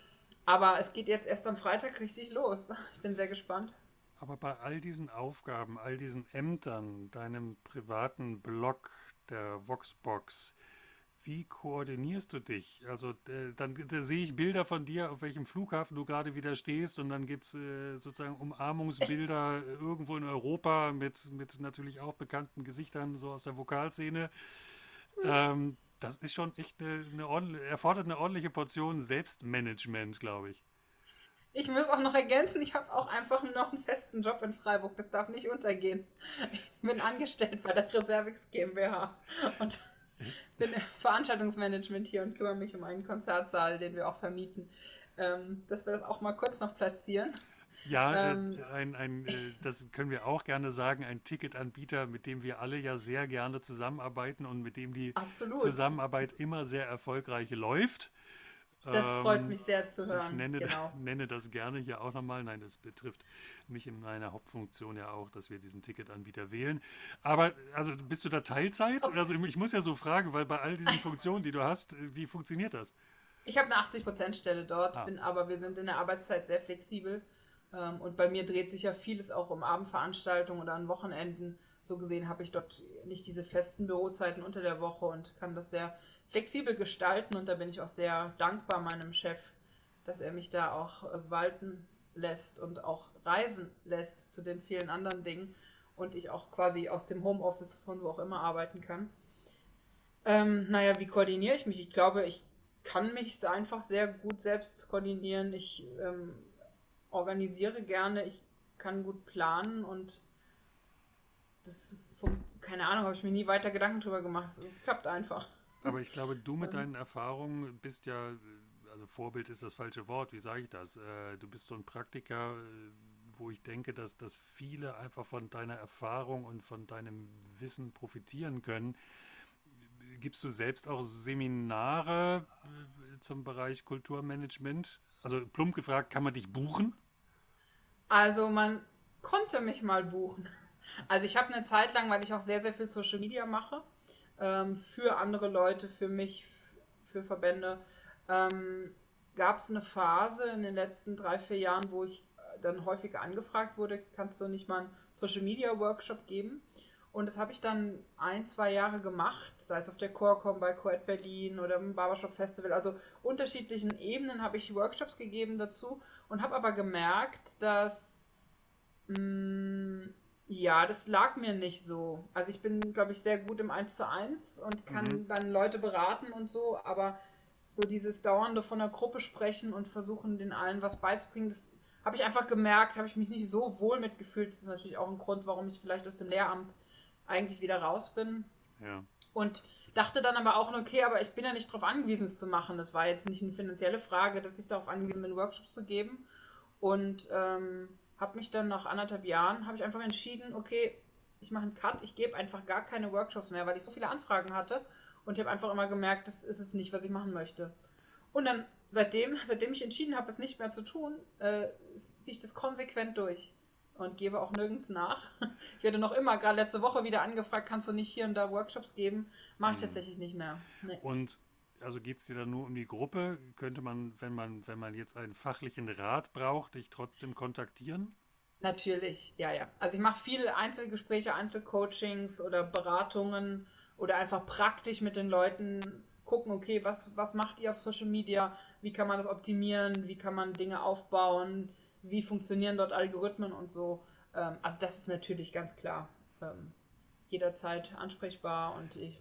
aber es geht jetzt erst am Freitag richtig los. Ich bin sehr gespannt. Aber bei all diesen Aufgaben, all diesen Ämtern, deinem privaten Blog, der Voxbox, wie koordinierst du dich? Also äh, dann da sehe ich Bilder von dir, auf welchem Flughafen du gerade wieder stehst und dann gibt es äh, sozusagen Umarmungsbilder irgendwo in Europa mit, mit natürlich auch bekannten Gesichtern so aus der Vokalszene. Ähm, das ist schon echt eine, eine erfordert eine ordentliche Portion Selbstmanagement, glaube ich. Ich muss auch noch ergänzen, ich habe auch einfach noch einen festen Job in Freiburg. Das darf nicht untergehen. Ich bin angestellt bei der Reservix GmbH. Und bin <laughs> Veranstaltungsmanagement hier und kümmere mich um einen Konzertsaal, den wir auch vermieten. Ähm, dass wir das auch mal kurz noch platzieren. Ja, ähm, ein, ein, äh, das können wir auch gerne sagen, ein Ticketanbieter, mit dem wir alle ja sehr gerne zusammenarbeiten und mit dem die absolut. Zusammenarbeit immer sehr erfolgreich läuft. Das freut ähm, mich sehr zu hören. Ich nenne, genau. <laughs> nenne das gerne hier auch nochmal. Nein, das betrifft mich in meiner Hauptfunktion ja auch, dass wir diesen Ticketanbieter wählen. Aber also bist du da Teilzeit? Okay. Also ich muss ja so fragen, weil bei all diesen <laughs> Funktionen, die du hast, wie funktioniert das? Ich habe eine 80%-Stelle dort, ah. bin aber wir sind in der Arbeitszeit sehr flexibel. Ähm, und bei mir dreht sich ja vieles auch um Abendveranstaltungen oder an Wochenenden. So gesehen habe ich dort nicht diese festen Bürozeiten unter der Woche und kann das sehr flexibel gestalten und da bin ich auch sehr dankbar meinem Chef, dass er mich da auch äh, walten lässt und auch reisen lässt zu den vielen anderen Dingen und ich auch quasi aus dem Homeoffice von wo auch immer arbeiten kann. Ähm, naja, wie koordiniere ich mich? Ich glaube, ich kann mich da einfach sehr gut selbst koordinieren. Ich ähm, organisiere gerne, ich kann gut planen und das, keine Ahnung, habe ich mir nie weiter Gedanken drüber gemacht. Es klappt einfach. Aber ich glaube, du mit deinen Erfahrungen bist ja, also Vorbild ist das falsche Wort, wie sage ich das? Äh, du bist so ein Praktiker, äh, wo ich denke, dass, dass viele einfach von deiner Erfahrung und von deinem Wissen profitieren können. Gibst du selbst auch Seminare äh, zum Bereich Kulturmanagement? Also plump gefragt, kann man dich buchen? Also man konnte mich mal buchen. Also ich habe eine Zeit lang, weil ich auch sehr, sehr viel Social Media mache, ähm, für andere Leute, für mich, für Verbände, ähm, gab es eine Phase in den letzten drei, vier Jahren, wo ich dann häufiger angefragt wurde, kannst du nicht mal einen Social Media Workshop geben? Und das habe ich dann ein, zwei Jahre gemacht, sei es auf der Corecom bei Coed Berlin oder im Barbershop Festival. Also unterschiedlichen Ebenen habe ich Workshops gegeben dazu und habe aber gemerkt, dass mh, mm, ja, das lag mir nicht so. Also ich bin, glaube ich, sehr gut im 1 zu 1 und kann mhm. dann Leute beraten und so, aber so dieses dauernde von der Gruppe sprechen und versuchen, den allen was beizubringen, das habe ich einfach gemerkt, habe ich mich nicht so wohl mitgefühlt. Das ist natürlich auch ein Grund, warum ich vielleicht aus dem Lehramt eigentlich wieder raus bin. Ja. Und dachte dann aber auch, okay, aber ich bin ja nicht darauf angewiesen, es zu machen. Das war jetzt nicht eine finanzielle Frage, dass ich darauf angewiesen bin, Workshops zu geben. Und ähm, habe mich dann nach anderthalb Jahren, habe ich einfach entschieden, okay, ich mache einen Cut, ich gebe einfach gar keine Workshops mehr, weil ich so viele Anfragen hatte und ich habe einfach immer gemerkt, das ist es nicht, was ich machen möchte. Und dann seitdem, <laughs> seitdem ich entschieden habe, es nicht mehr zu tun, äh, ziehe ich das konsequent durch und gebe auch nirgends nach. Ich werde noch immer, gerade letzte Woche wieder angefragt, kannst du nicht hier und da Workshops geben? Mache ich hm. tatsächlich nicht mehr. Nee. Und also geht es dir dann nur um die Gruppe? Könnte man, wenn man, wenn man jetzt einen fachlichen Rat braucht, dich trotzdem kontaktieren? Natürlich, ja, ja. Also ich mache viele Einzelgespräche, Einzelcoachings oder Beratungen oder einfach praktisch mit den Leuten gucken, okay, was, was macht ihr auf Social Media? Wie kann man das optimieren? Wie kann man Dinge aufbauen? Wie funktionieren dort Algorithmen und so? Ähm, also das ist natürlich ganz klar ähm, jederzeit ansprechbar und ich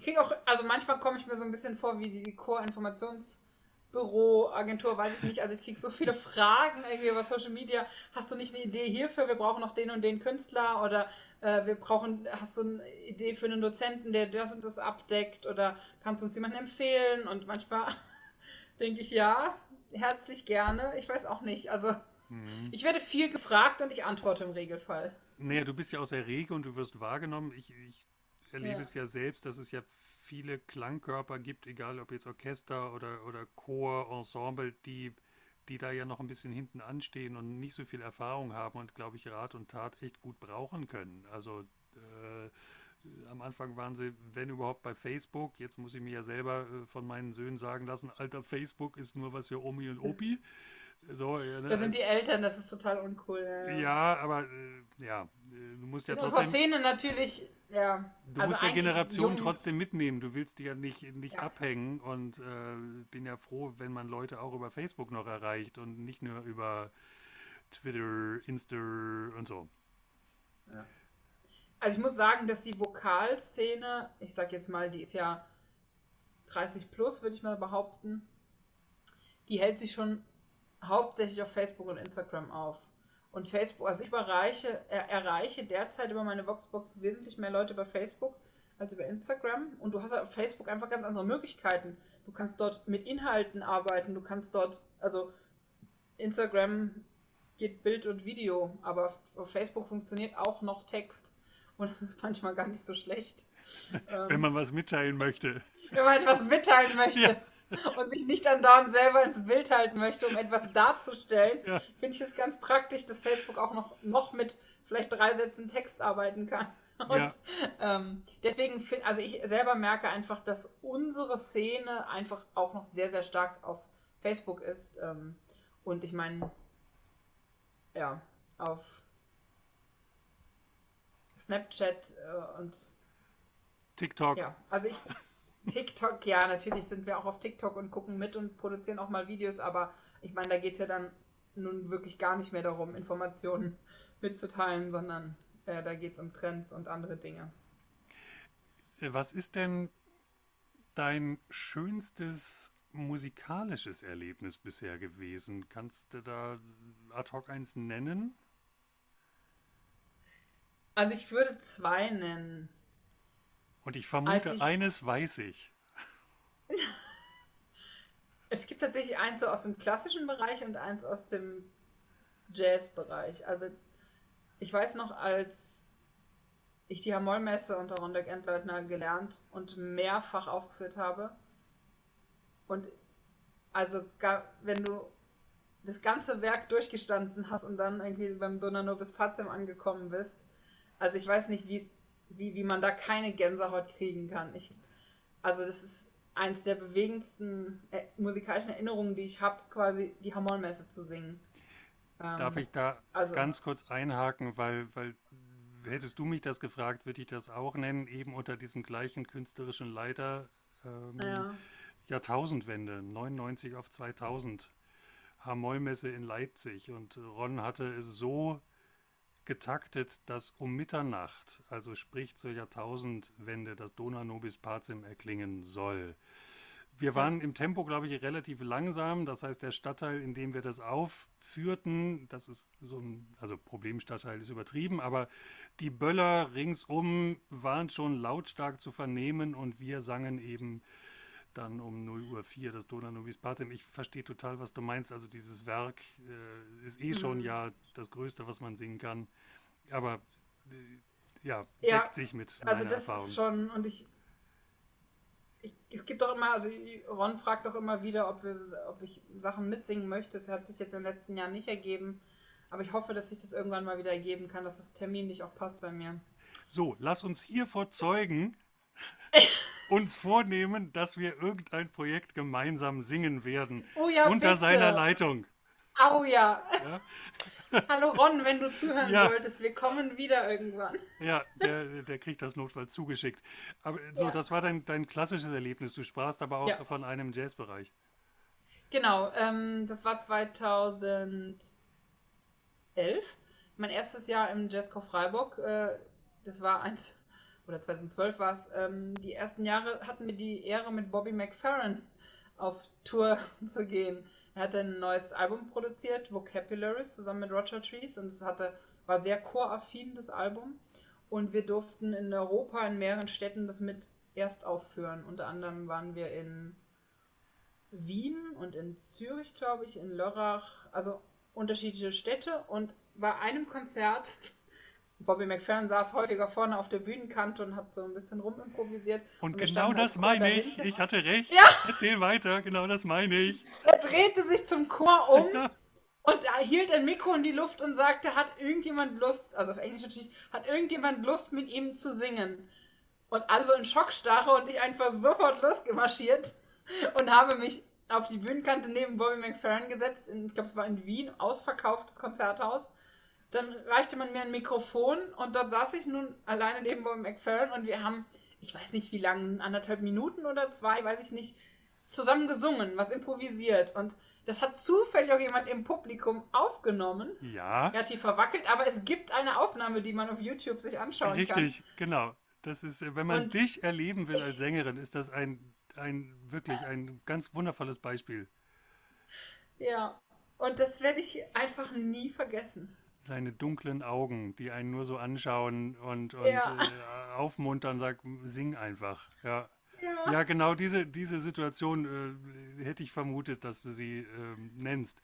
kriege auch, also manchmal komme ich mir so ein bisschen vor wie die Core-Informationsbüro, Agentur, weiß ich nicht. Also ich kriege so viele Fragen irgendwie über Social Media. Hast du nicht eine Idee hierfür? Wir brauchen noch den und den Künstler oder äh, wir brauchen, hast du eine Idee für einen Dozenten, der das und das abdeckt oder kannst du uns jemanden empfehlen? Und manchmal <laughs> denke ich, ja, herzlich gerne. Ich weiß auch nicht. Also mhm. ich werde viel gefragt und ich antworte im Regelfall. Naja, du bist ja aus der Rege und du wirst wahrgenommen. Ich, ich erlebe ja. es ja selbst, dass es ja viele Klangkörper gibt, egal ob jetzt Orchester oder, oder Chor, Ensemble, die, die da ja noch ein bisschen hinten anstehen und nicht so viel Erfahrung haben und, glaube ich, Rat und Tat echt gut brauchen können. Also äh, am Anfang waren sie, wenn überhaupt, bei Facebook. Jetzt muss ich mir ja selber äh, von meinen Söhnen sagen lassen, alter, Facebook ist nur was für Omi und <laughs> Opi. So, ja, ne? Da sind die Eltern, das ist total uncool. Ja, ja aber äh, ja, äh, du musst ja In trotzdem. Szene natürlich, ja. Du also musst ja Generationen trotzdem mitnehmen. Du willst die ja nicht, nicht ja. abhängen und äh, bin ja froh, wenn man Leute auch über Facebook noch erreicht und nicht nur über Twitter, Insta und so. Ja. Also ich muss sagen, dass die Vokalszene, ich sag jetzt mal, die ist ja 30 plus, würde ich mal behaupten, die hält sich schon hauptsächlich auf Facebook und Instagram auf. Und Facebook, also ich erreiche, er, erreiche derzeit über meine Voxbox wesentlich mehr Leute über Facebook als über Instagram. Und du hast auf Facebook einfach ganz andere Möglichkeiten. Du kannst dort mit Inhalten arbeiten, du kannst dort, also Instagram geht Bild und Video, aber auf Facebook funktioniert auch noch Text. Und das ist manchmal gar nicht so schlecht. <laughs> Wenn man was mitteilen möchte. Wenn man etwas mitteilen <laughs> möchte. Ja. Und sich nicht andauernd selber ins Bild halten möchte, um etwas darzustellen, ja. finde ich es ganz praktisch, dass Facebook auch noch, noch mit vielleicht drei Sätzen Text arbeiten kann. <laughs> Und ja. ähm, deswegen finde also ich selber merke einfach, dass unsere Szene einfach auch noch sehr, sehr stark auf Facebook ist. Ähm, und ich meine, ja, auf Snapchat äh, und TikTok. Ja, also ich TikTok, ja, natürlich sind wir auch auf TikTok und gucken mit und produzieren auch mal Videos, aber ich meine, da geht es ja dann nun wirklich gar nicht mehr darum, Informationen <laughs> mitzuteilen, sondern äh, da geht es um Trends und andere Dinge. Äh, was ist denn dein schönstes musikalisches Erlebnis bisher gewesen? Kannst du da ad hoc eins nennen? Also ich würde zwei nennen. Und ich vermute, ich... eines weiß ich. <laughs> es gibt tatsächlich eins so aus dem klassischen Bereich und eins aus dem Jazzbereich. Also ich weiß noch, als ich die Hamollmesse unter Rondek Endleutner gelernt und mehrfach aufgeführt habe. Und also wenn du das ganze Werk durchgestanden hast und dann irgendwie beim Donano bis Pazem angekommen bist, also ich weiß nicht, wie, wie, wie man da keine Gänsehaut kriegen kann. Ich, also das ist eins der bewegendsten äh, musikalischen Erinnerungen, die ich habe, quasi die Hamollmesse zu singen. Darf ähm, ich da also, ganz kurz einhaken, weil, weil hättest du mich das gefragt, würde ich das auch nennen, eben unter diesem gleichen künstlerischen Leiter ähm, ja. Jahrtausendwende, 99 auf 2000, Hamollmesse in Leipzig und Ron hatte es so getaktet, dass um Mitternacht, also sprich zur Jahrtausendwende, das Dona Nobis Pacem erklingen soll. Wir waren im Tempo, glaube ich, relativ langsam. Das heißt, der Stadtteil, in dem wir das aufführten, das ist so ein, also Problemstadtteil ist übertrieben, aber die Böller ringsum waren schon lautstark zu vernehmen und wir sangen eben dann um 0 Uhr 4 das Dona Nobis Patem. Ich verstehe total, was du meinst. Also dieses Werk äh, ist eh schon mhm. ja das Größte, was man singen kann. Aber äh, ja, ja, deckt sich mit also meiner das Ist schon, und ich ich, es gibt doch immer, also Ron fragt doch immer wieder, ob, wir, ob ich Sachen mitsingen möchte. Das hat sich jetzt in den letzten Jahren nicht ergeben. Aber ich hoffe, dass sich das irgendwann mal wieder ergeben kann, dass das Termin nicht auch passt bei mir. So, lass uns hier vor Zeugen <laughs> uns vornehmen, dass wir irgendein Projekt gemeinsam singen werden. Oh ja, unter bitte. seiner Leitung. Au ja. ja? <laughs> Hallo Ron, wenn du zuhören ja. solltest, wir kommen wieder irgendwann. Ja, der, der kriegt das notfalls zugeschickt. Aber so, ja. das war dein, dein klassisches Erlebnis. Du sprachst aber auch von einem Jazzbereich. Genau, ähm, das war 2011. Mein erstes Jahr im Jazzco Freiburg. Äh, das war eins, oder 2012 war es. Ähm, die ersten Jahre hatten wir die Ehre, mit Bobby McFerrin auf Tour <laughs> zu gehen. Er hat ein neues Album produziert, Vocabularies, zusammen mit Roger Trees. Und es hatte, war sehr choraffin, das Album. Und wir durften in Europa in mehreren Städten das mit erst aufführen. Unter anderem waren wir in Wien und in Zürich, glaube ich, in Lörrach, also unterschiedliche Städte. Und bei einem Konzert Bobby McFerrin saß häufiger vorne auf der Bühnenkante und hat so ein bisschen rumimprovisiert. Und, und genau das meine ich. Ich hatte recht. Ja. Erzähl weiter. Genau das meine ich. Er drehte sich zum Chor um ja. und hielt ein Mikro in die Luft und sagte, hat irgendjemand Lust, also auf Englisch natürlich, hat irgendjemand Lust mit ihm zu singen? Und also in Schockstarre und ich einfach sofort losgemarschiert und habe mich auf die Bühnenkante neben Bobby McFerrin gesetzt. In, ich glaube, es war in Wien, ausverkauftes Konzerthaus. Dann reichte man mir ein Mikrofon und dort saß ich nun alleine neben Bob McFerrin und wir haben, ich weiß nicht wie lange, anderthalb Minuten oder zwei, weiß ich nicht, zusammen gesungen, was improvisiert. Und das hat zufällig auch jemand im Publikum aufgenommen. Ja. Relativ verwackelt, aber es gibt eine Aufnahme, die man auf YouTube sich anschauen Richtig, kann. Richtig, genau. Das ist, wenn man und dich erleben will als Sängerin, ist das ein, ein wirklich ein ganz wundervolles Beispiel. Ja, und das werde ich einfach nie vergessen seine dunklen Augen, die einen nur so anschauen und, und ja. äh, aufmuntern, sagt, sing einfach. Ja. Ja. ja, genau diese, diese Situation äh, hätte ich vermutet, dass du sie äh, nennst.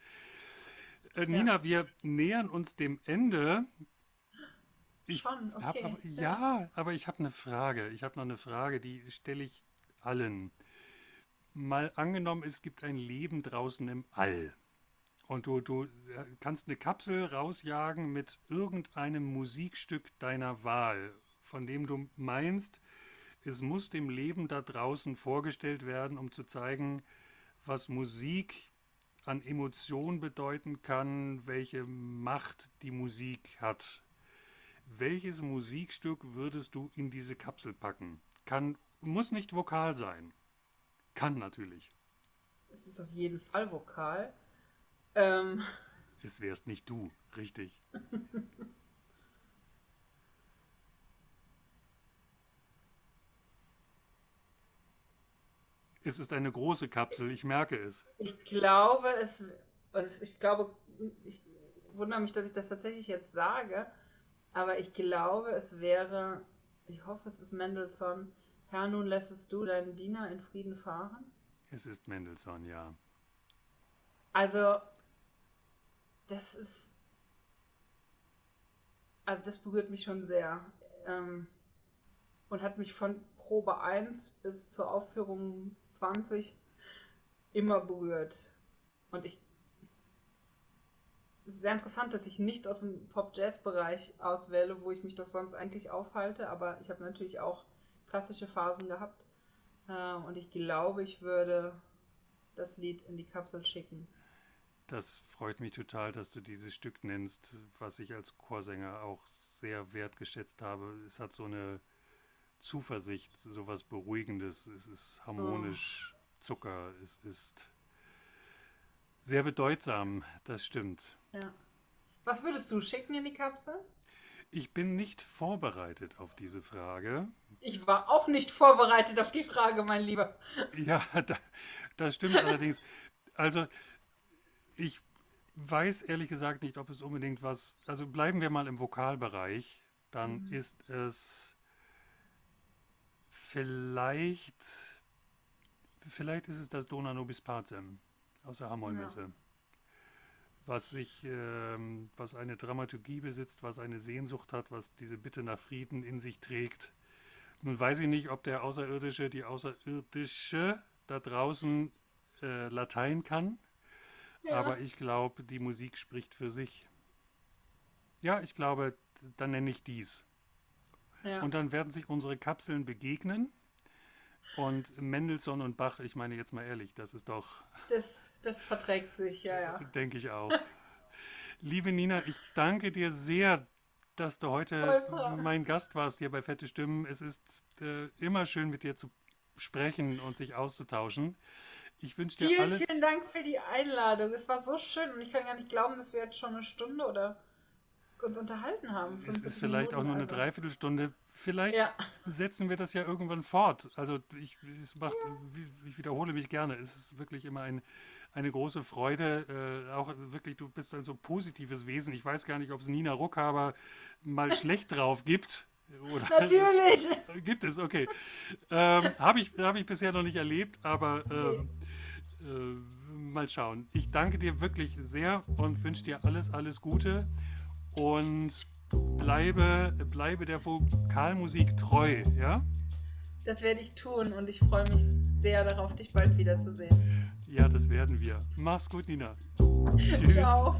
Nina, wir nähern uns dem Ende. Ich Schon, okay. aber, ja, aber ich habe eine Frage. Ich habe noch eine Frage, die stelle ich allen. Mal angenommen, es gibt ein Leben draußen im All. Und du, du äh, kannst eine Kapsel rausjagen mit irgendeinem Musikstück deiner Wahl, von dem du meinst, es muss dem Leben da draußen vorgestellt werden, um zu zeigen, was Musik an Emotionen bedeuten kann, welche Macht die Musik hat. Welches Musikstück würdest du in diese Kapsel packen? Kann, muss nicht vokal sein. Kann natürlich. Es ist auf jeden Fall vokal. Ähm. Es wärst nicht du, richtig. <laughs> es ist eine große Kapsel, ich merke es. Ich glaube, es, ich glaube, ich wundere mich, dass ich das tatsächlich jetzt sage, aber ich glaube, es wäre, ich hoffe, es ist Mendelssohn, Herr, nun lässest du deinen Diener in Frieden fahren? Es ist Mendelssohn, ja. Also, das ist. Also, das berührt mich schon sehr. Ähm, und hat mich von Probe 1 bis zur Aufführung 20 immer berührt. Und ich. Es ist sehr interessant, dass ich nicht aus dem Pop-Jazz-Bereich auswähle, wo ich mich doch sonst eigentlich aufhalte, aber ich habe natürlich auch klassische Phasen gehabt. Äh, und ich glaube, ich würde das Lied in die Kapsel schicken. Das freut mich total, dass du dieses Stück nennst, was ich als Chorsänger auch sehr wertgeschätzt habe. Es hat so eine Zuversicht, so was Beruhigendes. Es ist harmonisch, oh. Zucker, es ist sehr bedeutsam, das stimmt. Ja. Was würdest du schicken in die Kapsel? Ich bin nicht vorbereitet auf diese Frage. Ich war auch nicht vorbereitet auf die Frage, mein Lieber. Ja, da, das stimmt allerdings. Also, ich weiß ehrlich gesagt nicht, ob es unbedingt was. Also bleiben wir mal im Vokalbereich. Dann mhm. ist es vielleicht. Vielleicht ist es das Dona Nobis Pacem aus der Hamollmesse. Ja. Was sich, ähm, was eine Dramaturgie besitzt, was eine Sehnsucht hat, was diese Bitte nach Frieden in sich trägt. Nun weiß ich nicht, ob der Außerirdische, die Außerirdische da draußen äh, Latein kann. Aber ich glaube, die Musik spricht für sich. Ja, ich glaube, dann nenne ich dies. Ja. Und dann werden sich unsere Kapseln begegnen. Und Mendelssohn und Bach, ich meine jetzt mal ehrlich, das ist doch. Das, das verträgt sich, ja, ja. Denke ich auch. Liebe Nina, ich danke dir sehr, dass du heute mein Gast warst hier bei Fette Stimmen. Es ist äh, immer schön, mit dir zu sprechen und sich auszutauschen. Ich wünsche dir vielen, alles. Vielen Dank für die Einladung. Es war so schön und ich kann gar nicht glauben, dass wir jetzt schon eine Stunde oder uns unterhalten haben. Es ist vielleicht Minuten, auch nur eine also. Dreiviertelstunde. Vielleicht ja. setzen wir das ja irgendwann fort. Also ich, macht, ja. ich wiederhole mich gerne. Es ist wirklich immer ein, eine große Freude. Äh, auch wirklich, du bist ein so positives Wesen. Ich weiß gar nicht, ob es Nina Ruckhaber mal <laughs> schlecht drauf gibt. Oder Natürlich. Gibt es, okay. Ähm, Habe ich, hab ich bisher noch nicht erlebt, aber ähm, äh, mal schauen. Ich danke dir wirklich sehr und wünsche dir alles, alles Gute und bleibe, bleibe der Vokalmusik treu, ja? Das werde ich tun und ich freue mich sehr darauf, dich bald wiederzusehen. Ja, das werden wir. Mach's gut, Nina. <laughs> Tschüss. Ciao.